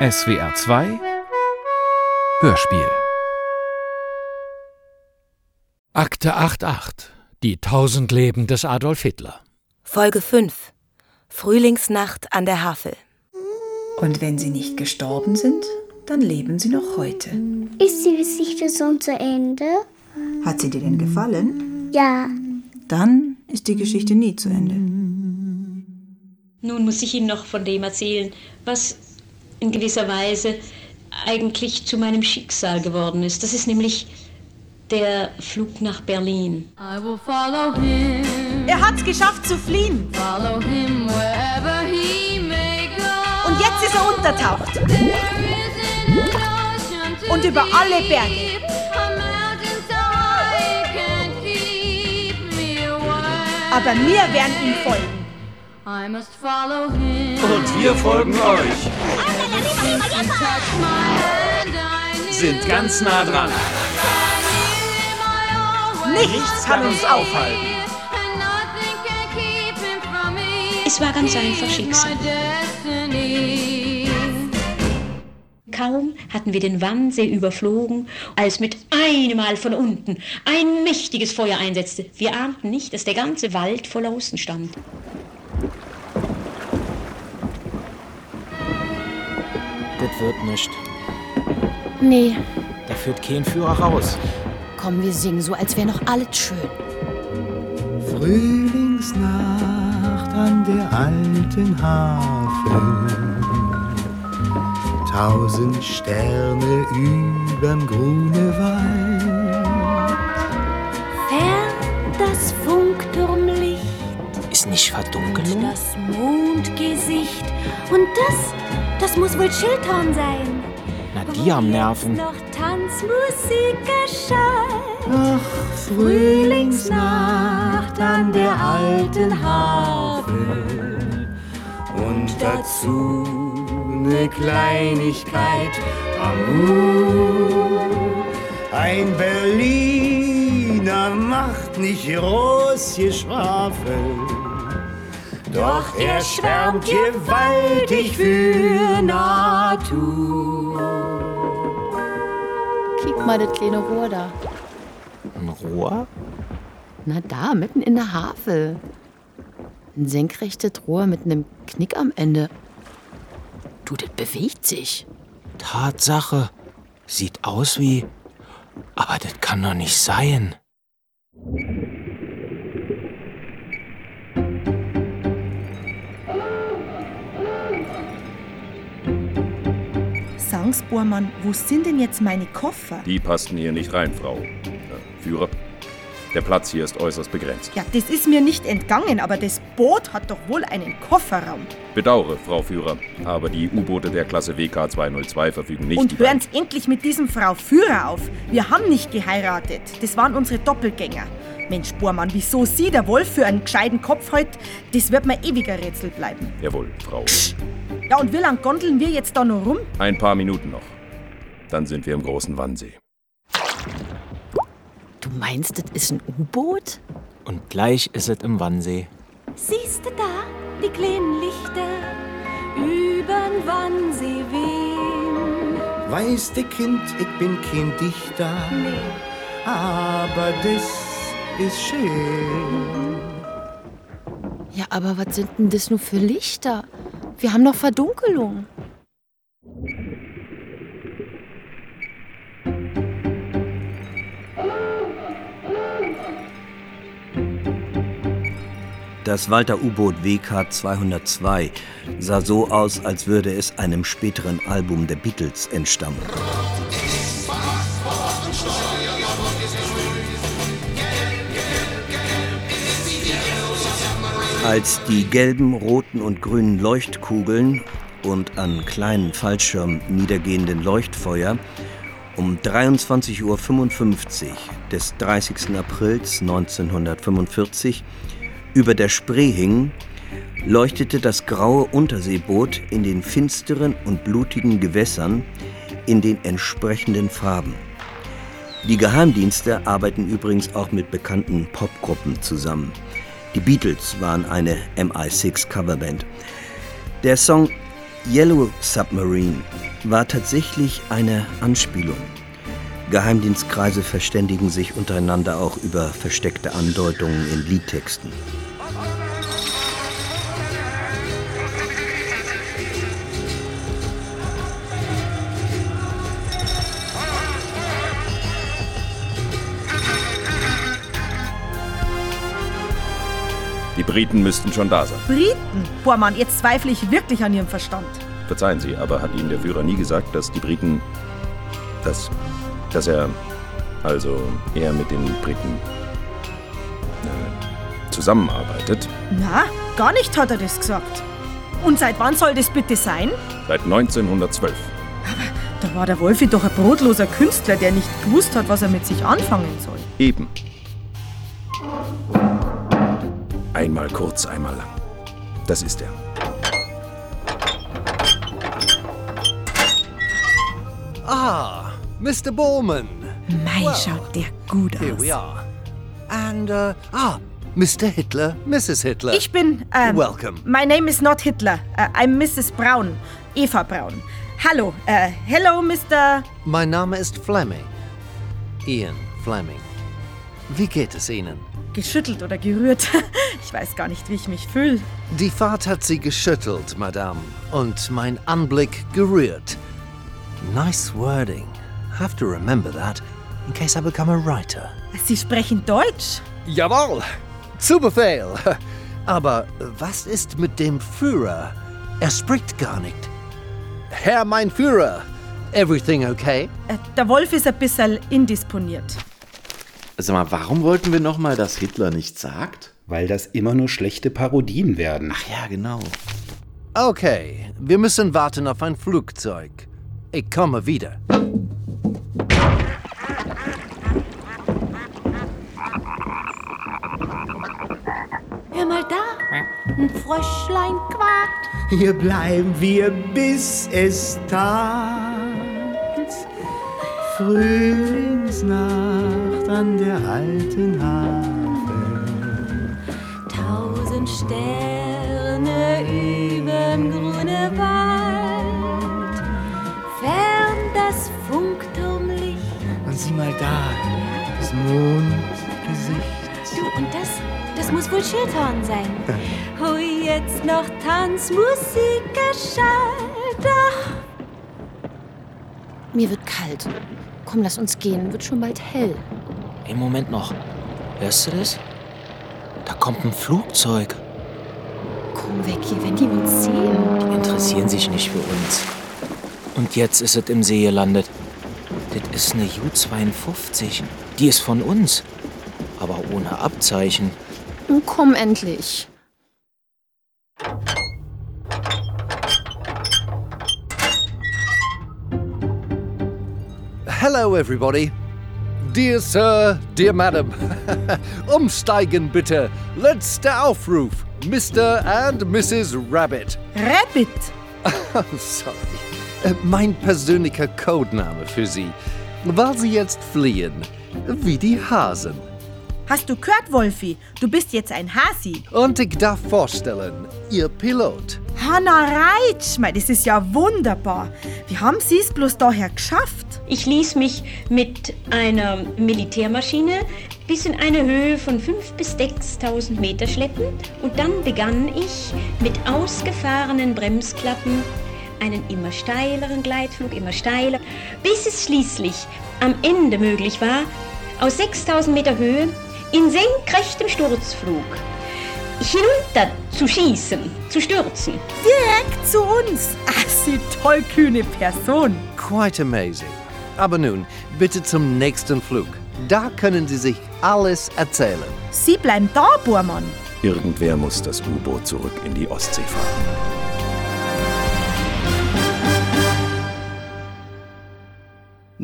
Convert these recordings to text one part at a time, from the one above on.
SWR 2 Hörspiel Akte 88 Die tausend Leben des Adolf Hitler Folge 5 Frühlingsnacht an der Havel Und wenn sie nicht gestorben sind, dann leben sie noch heute. Ist die Geschichte schon zu Ende? Hat sie dir denn gefallen? Ja. Dann ist die Geschichte nie zu Ende. Nun muss ich Ihnen noch von dem erzählen, was in gewisser Weise eigentlich zu meinem Schicksal geworden ist. Das ist nämlich der Flug nach Berlin. Er hat es geschafft zu fliehen. Und jetzt ist er untertaucht. Und über alle Berge. Aber wir werden ihm folgen. Und wir folgen euch. Sind ganz nah dran. Nichts kann uns aufhalten. Es war ganz einfach Schicksal. Kaum hatten wir den Wannsee überflogen, als mit einem Mal von unten ein mächtiges Feuer einsetzte. Wir ahnten nicht, dass der ganze Wald voller Russen stand. Wird nicht. Nee, Da führt kein Führer raus. komm, wir singen so, als wäre noch alles schön. Frühlingsnacht an der alten Havel. Tausend Sterne überm Grunewald. Fern das Funkturmlicht Ist nicht und Verdunkelung? das Mondgesicht. Und das, das muss wohl Schildhorn sein. Na, die haben Nerven. Noch Tanzmusik erschallt. Ach, Frühlingsnacht an der alten Havel. Und dazu ne Kleinigkeit Amour. Ein Berliner macht nicht groß Geschwafel. Doch er schwärmt gewaltig für Natur. Kick mal das kleine Rohr da. Ein Rohr? Na da, mitten in der Havel. Ein senkrechtes Rohr mit einem Knick am Ende. Du, das bewegt sich. Tatsache. Sieht aus wie. Aber das kann doch nicht sein. Sangsbohrmann, wo sind denn jetzt meine Koffer? Die passten hier nicht rein, Frau. Äh, Führer. Der Platz hier ist äußerst begrenzt. Ja, das ist mir nicht entgangen, aber das Boot hat doch wohl einen Kofferraum. Bedauere, Frau Führer, aber die U-Boote der Klasse WK 202 verfügen nicht Und über... hören's endlich mit diesem Frau Führer auf. Wir haben nicht geheiratet. Das waren unsere Doppelgänger. Mensch, Bohrmann, wieso Sie, der Wolf, für einen gescheiten Kopf heut, das wird mir ewiger Rätsel bleiben. Jawohl, Frau. Ja, und wie lang gondeln wir jetzt da noch rum? Ein paar Minuten noch. Dann sind wir im großen Wannsee. Du meinst, das ist ein U-Boot? Und gleich ist es im Wannsee. Siehst du da die kleinen Lichter übern Wannsee wehen? Weißt du, Kind, ich bin kein Dichter. Aber das ist schön. Ja, aber was sind denn das nur für Lichter? Wir haben doch Verdunkelung. Das Walter U-Boot WK 202 sah so aus, als würde es einem späteren Album der Beatles entstammen. Als die gelben, roten und grünen Leuchtkugeln und an kleinen Fallschirmen niedergehenden Leuchtfeuer um 23.55 Uhr des 30. Aprils 1945 über der Spree hingen, leuchtete das graue Unterseeboot in den finsteren und blutigen Gewässern in den entsprechenden Farben. Die Geheimdienste arbeiten übrigens auch mit bekannten Popgruppen zusammen. Die Beatles waren eine MI6 Coverband. Der Song Yellow Submarine war tatsächlich eine Anspielung. Geheimdienstkreise verständigen sich untereinander auch über versteckte Andeutungen in Liedtexten. Die Briten müssten schon da sein. Briten? Boah, Mann, jetzt zweifle ich wirklich an ihrem Verstand. Verzeihen Sie, aber hat Ihnen der Führer nie gesagt, dass die Briten. dass. dass er. also er mit den Briten. Äh, zusammenarbeitet? Na, gar nicht hat er das gesagt. Und seit wann soll das bitte sein? Seit 1912. Da war der Wolfi doch ein brotloser Künstler, der nicht gewusst hat, was er mit sich anfangen soll. Eben. Einmal kurz, einmal lang. Das ist er. Ah, Mr. Bowman. Mei, schaut der gut Here aus. we are. And, uh, ah, Mr. Hitler, Mrs. Hitler. Ich bin, ähm, Welcome. My name is not Hitler. Uh, I'm Mrs. Braun. Eva Braun. Hallo, äh, hello, Mr. Mein Name ist Fleming. Ian Fleming. Wie geht es Ihnen? Geschüttelt oder gerührt. Ich weiß gar nicht, wie ich mich fühle. Die Fahrt hat Sie geschüttelt, Madame, und mein Anblick gerührt. Nice wording. Have to remember that in case I become a writer. Sie sprechen Deutsch? Jawohl, zu Befehl. Aber was ist mit dem Führer? Er spricht gar nicht. Herr, mein Führer, everything okay? Äh, Der Wolf ist ein bisschen indisponiert. Sag mal, warum wollten wir nochmal, dass Hitler nichts sagt? Weil das immer nur schlechte Parodien werden. Ach ja, genau. Okay, wir müssen warten auf ein Flugzeug. Ich komme wieder. Hör mal da, ein Fröschlein quakt. Hier bleiben wir, bis es Tag. Frühlingsnacht an der alten Havel. Tausend Sterne überm grüne Wald. Fern das Funkturmlicht. Und sieh mal da, das Mondgesicht. Du, und das, das muss wohl Schildhorn sein. Oh, jetzt noch Tanzmusik erschallt. Ach, Mir wird kalt. Komm, lass uns gehen. Wird schon bald hell. Im Moment noch. Hörst du das? Da kommt ein Flugzeug. Komm weg hier, wenn die uns sehen. Die interessieren sich nicht für uns. Und jetzt ist es im See gelandet. Das ist eine Ju-52. Die ist von uns. Aber ohne Abzeichen. Komm endlich. Hello, everybody. Dear Sir, dear Madam. Umsteigen bitte. Letzter Aufruf. Mr. and Mrs. Rabbit. Rabbit. Sorry. Äh, Mein persönlicher Codename für Sie. Weil Sie jetzt fliehen. Wie die Hasen. Hast du gehört, Wolfi? Du bist jetzt ein Hasi. Und ich darf vorstellen, Ihr Pilot. Hanna Reitsch, mei, das ist ja wunderbar. Wie haben Sie es bloß daher geschafft? Ich ließ mich mit einer Militärmaschine bis in eine Höhe von 5.000 bis 6.000 Meter schleppen und dann begann ich mit ausgefahrenen Bremsklappen einen immer steileren Gleitflug, immer steiler, bis es schließlich am Ende möglich war, aus 6.000 Meter Höhe in senkrechtem Sturzflug hinunter zu schießen, zu stürzen. Direkt zu uns. Ach, Sie tollkühne Person. Quite amazing. Aber nun, bitte zum nächsten Flug. Da können Sie sich alles erzählen. Sie bleiben da, Bormann. Irgendwer muss das U-Boot zurück in die Ostsee fahren.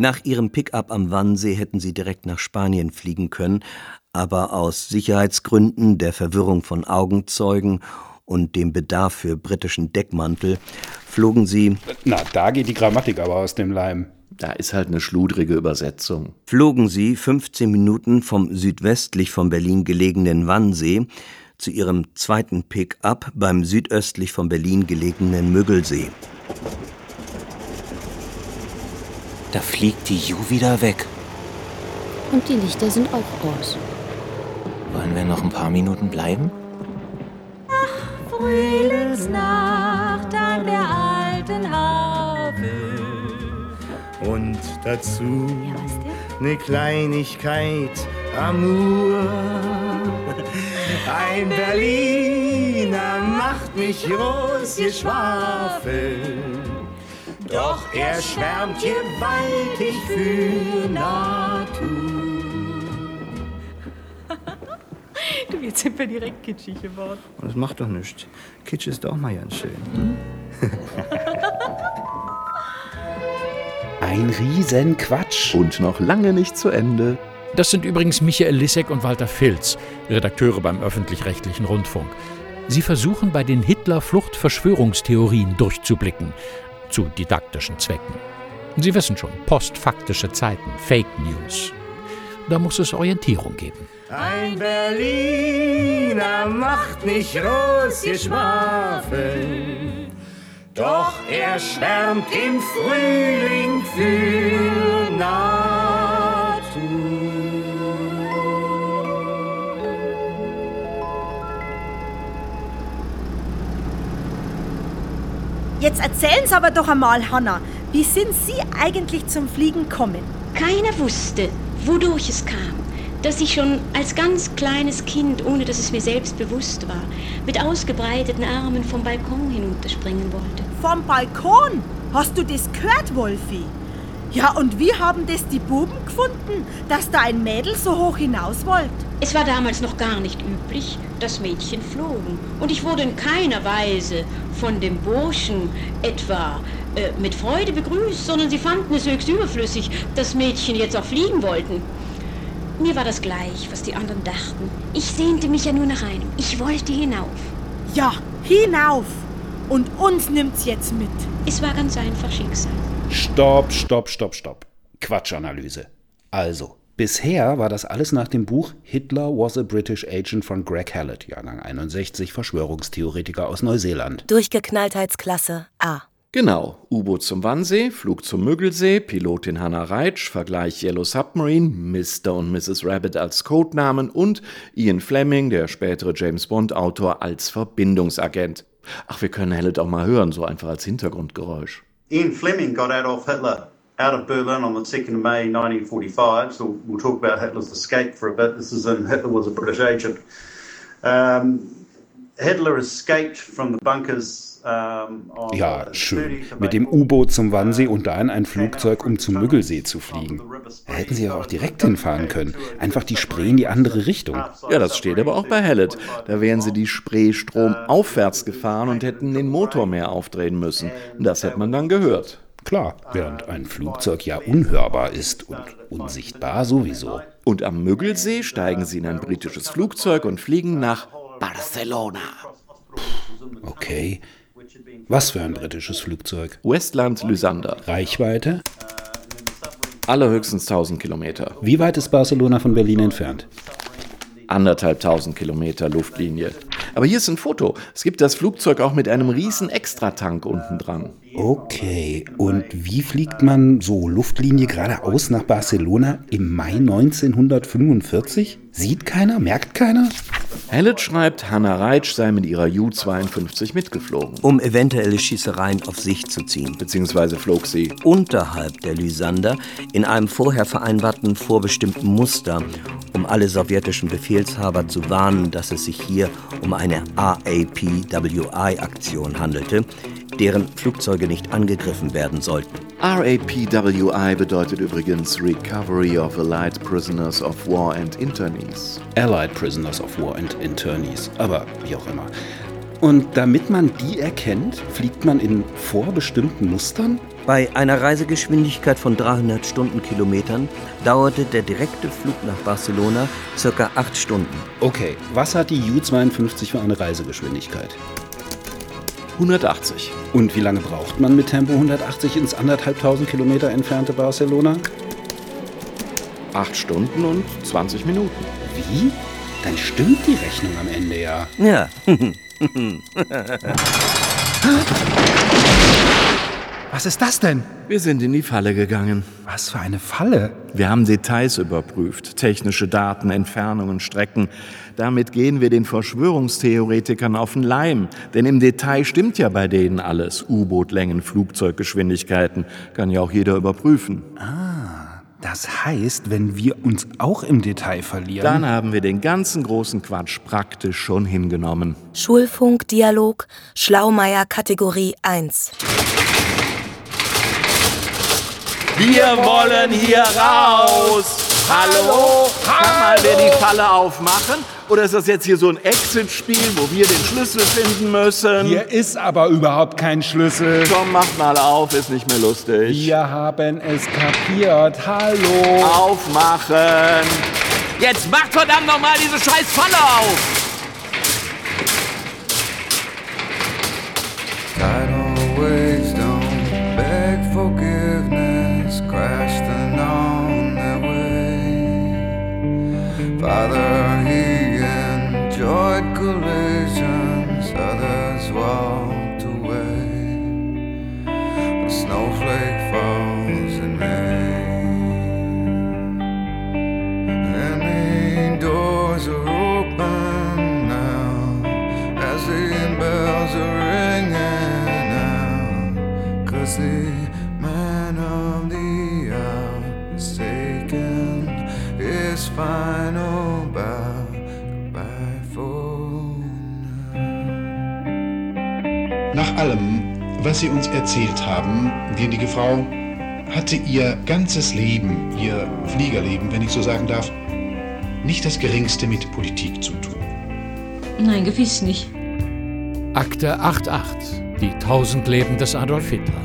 Nach ihrem Pickup am Wannsee hätten sie direkt nach Spanien fliegen können, aber aus Sicherheitsgründen, der Verwirrung von Augenzeugen und dem Bedarf für britischen Deckmantel flogen sie. Na, da geht die Grammatik aber aus dem Leim. Da ist halt eine schludrige Übersetzung. Flogen sie 15 Minuten vom südwestlich von Berlin gelegenen Wannsee zu ihrem zweiten Pickup beim südöstlich von Berlin gelegenen Müggelsee. Da fliegt die Ju wieder weg. Und die Lichter sind auch aus. Wollen wir noch ein paar Minuten bleiben? Frühlingsnacht an der alten Havel. Und dazu eine Kleinigkeit Amour. Ein Berliner macht mich Rosgeschwafel. Doch er schwärmt gewaltig für Natur. Du, jetzt sind wir direkt kitschig geworden. Das macht doch nichts. Kitsch ist doch mal ganz schön. Hm? Ein Riesenquatsch. Und noch lange nicht zu Ende. Das sind übrigens Michael Lissek und Walter Filz, Redakteure beim öffentlich-rechtlichen Rundfunk. Sie versuchen bei den Hitler-Flucht-Verschwörungstheorien durchzublicken, zu didaktischen Zwecken. Sie wissen schon, postfaktische Zeiten, Fake News. Da muss es Orientierung geben. Ein Berliner macht nicht Rosgeschwafel. Doch er schwärmt im Frühling für Jetzt erzählen Sie aber doch einmal, Hanna, wie sind Sie eigentlich zum Fliegen gekommen? Keiner wusste, wodurch es kam, dass ich schon als ganz kleines Kind, ohne dass es mir selbst bewusst war, mit ausgebreiteten Armen vom Balkon hinunterspringen wollte. Vom Balkon? Hast du das gehört, Wolfi? Ja, und wie haben das die Buben gefunden, dass da ein Mädel so hoch hinaus wollte? Es war damals noch gar nicht üblich, dass Mädchen flogen. Und ich wurde in keiner Weise von dem Burschen etwa äh, mit Freude begrüßt, sondern sie fanden es höchst überflüssig, dass Mädchen jetzt auch fliegen wollten. Mir war das gleich, was die anderen dachten. Ich sehnte mich ja nur nach einem. Ich wollte hinauf. Ja, hinauf. Und uns nimmt's jetzt mit. Es war ganz einfach Schicksal. Stopp, stopp, stopp, stopp. Quatschanalyse. Also, bisher war das alles nach dem Buch Hitler was a British Agent von Greg Hallett, Jahrgang 61, Verschwörungstheoretiker aus Neuseeland. Durchgeknalltheitsklasse A. Genau. U-Boot zum Wannsee, Flug zum Müggelsee, Pilotin Hannah Reitsch, Vergleich Yellow Submarine, Mr. und Mrs. Rabbit als Codenamen und Ian Fleming, der spätere James Bond-Autor, als Verbindungsagent. Ach, wir können Hallett auch mal hören, so einfach als Hintergrundgeräusch. Ian Fleming got Adolf Hitler out of Berlin on the 2nd of May 1945. So we'll talk about Hitler's escape for a bit. This is in Hitler was a British agent. Um, Hitler escaped from the bunkers. Um, on Ja, the schön. 30th of Mit dem. U-Boot zum Wannsee und da in ein Flugzeug, um zum Müggelsee zu fliegen. Da hätten sie ja auch direkt hinfahren können. Einfach die Spree in die andere Richtung. Ja, das steht aber auch bei Hallett. Da wären sie die Spree stromaufwärts gefahren und hätten den Motor mehr aufdrehen müssen. Das hätte man dann gehört. Klar, während ein Flugzeug ja unhörbar ist und unsichtbar sowieso. Und am Müggelsee steigen sie in ein britisches Flugzeug und fliegen nach Barcelona. Okay. Was für ein britisches Flugzeug? Westland Lysander. Reichweite? Allerhöchstens 1000 Kilometer. Wie weit ist Barcelona von Berlin entfernt? Anderthalb tausend Kilometer Luftlinie. Aber hier ist ein Foto. Es gibt das Flugzeug auch mit einem riesen Extratank unten dran. Okay, und wie fliegt man so Luftlinie geradeaus nach Barcelona im Mai 1945? Sieht keiner, merkt keiner? Hallett schreibt, Hannah Reitsch sei mit ihrer U-52 mitgeflogen. Um eventuelle Schießereien auf sich zu ziehen. Beziehungsweise flog sie Unterhalb der Lysander in einem vorher vereinbarten vorbestimmten Muster, alle sowjetischen Befehlshaber zu warnen, dass es sich hier um eine RAPWI-Aktion handelte, deren Flugzeuge nicht angegriffen werden sollten. RAPWI bedeutet übrigens Recovery of Allied Prisoners of War and Internees. Allied Prisoners of War and Internees, aber wie auch immer. Und damit man die erkennt, fliegt man in vorbestimmten Mustern? Bei einer Reisegeschwindigkeit von 300 Stundenkilometern dauerte der direkte Flug nach Barcelona circa 8 Stunden. Okay, was hat die U-52 für eine Reisegeschwindigkeit? 180. Und wie lange braucht man mit Tempo 180 ins anderthalbtausend Kilometer entfernte Barcelona? 8 Stunden und 20 Minuten. Wie? Dann stimmt die Rechnung am Ende ja. Ja. Was ist das denn? Wir sind in die Falle gegangen. Was für eine Falle? Wir haben Details überprüft, technische Daten, Entfernungen, Strecken. Damit gehen wir den Verschwörungstheoretikern auf den Leim. Denn im Detail stimmt ja bei denen alles. U-Boot-Längen, Flugzeuggeschwindigkeiten. Kann ja auch jeder überprüfen. Ah, das heißt, wenn wir uns auch im Detail verlieren. Dann haben wir den ganzen großen Quatsch praktisch schon hingenommen. Schulfunkdialog, Schlaumeier Kategorie 1. Wir wollen hier raus! Hallo? Kann mal wer die Falle aufmachen? Oder ist das jetzt hier so ein Exit-Spiel, wo wir den Schlüssel finden müssen? Hier ist aber überhaupt kein Schlüssel. Komm, mach mal auf, ist nicht mehr lustig. Wir haben es kapiert. Hallo. Aufmachen! Jetzt macht verdammt nochmal diese scheiß Falle auf! Father, he enjoyed collisions, others walked away. A snowflake was Sie uns erzählt haben, gnädige Frau, hatte Ihr ganzes Leben, Ihr Fliegerleben, wenn ich so sagen darf, nicht das geringste mit Politik zu tun. Nein, gewiss nicht. Akte 88. Die tausend Leben des Adolf Hitler.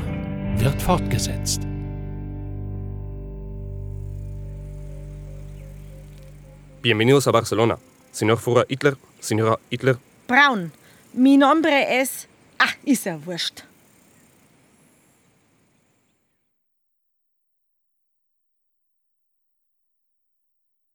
Wird fortgesetzt. Bienvenidos a Barcelona. Señor Führer Hitler, Señora Hitler. Braun. Mi nombre es. Ah, ist ja wurscht.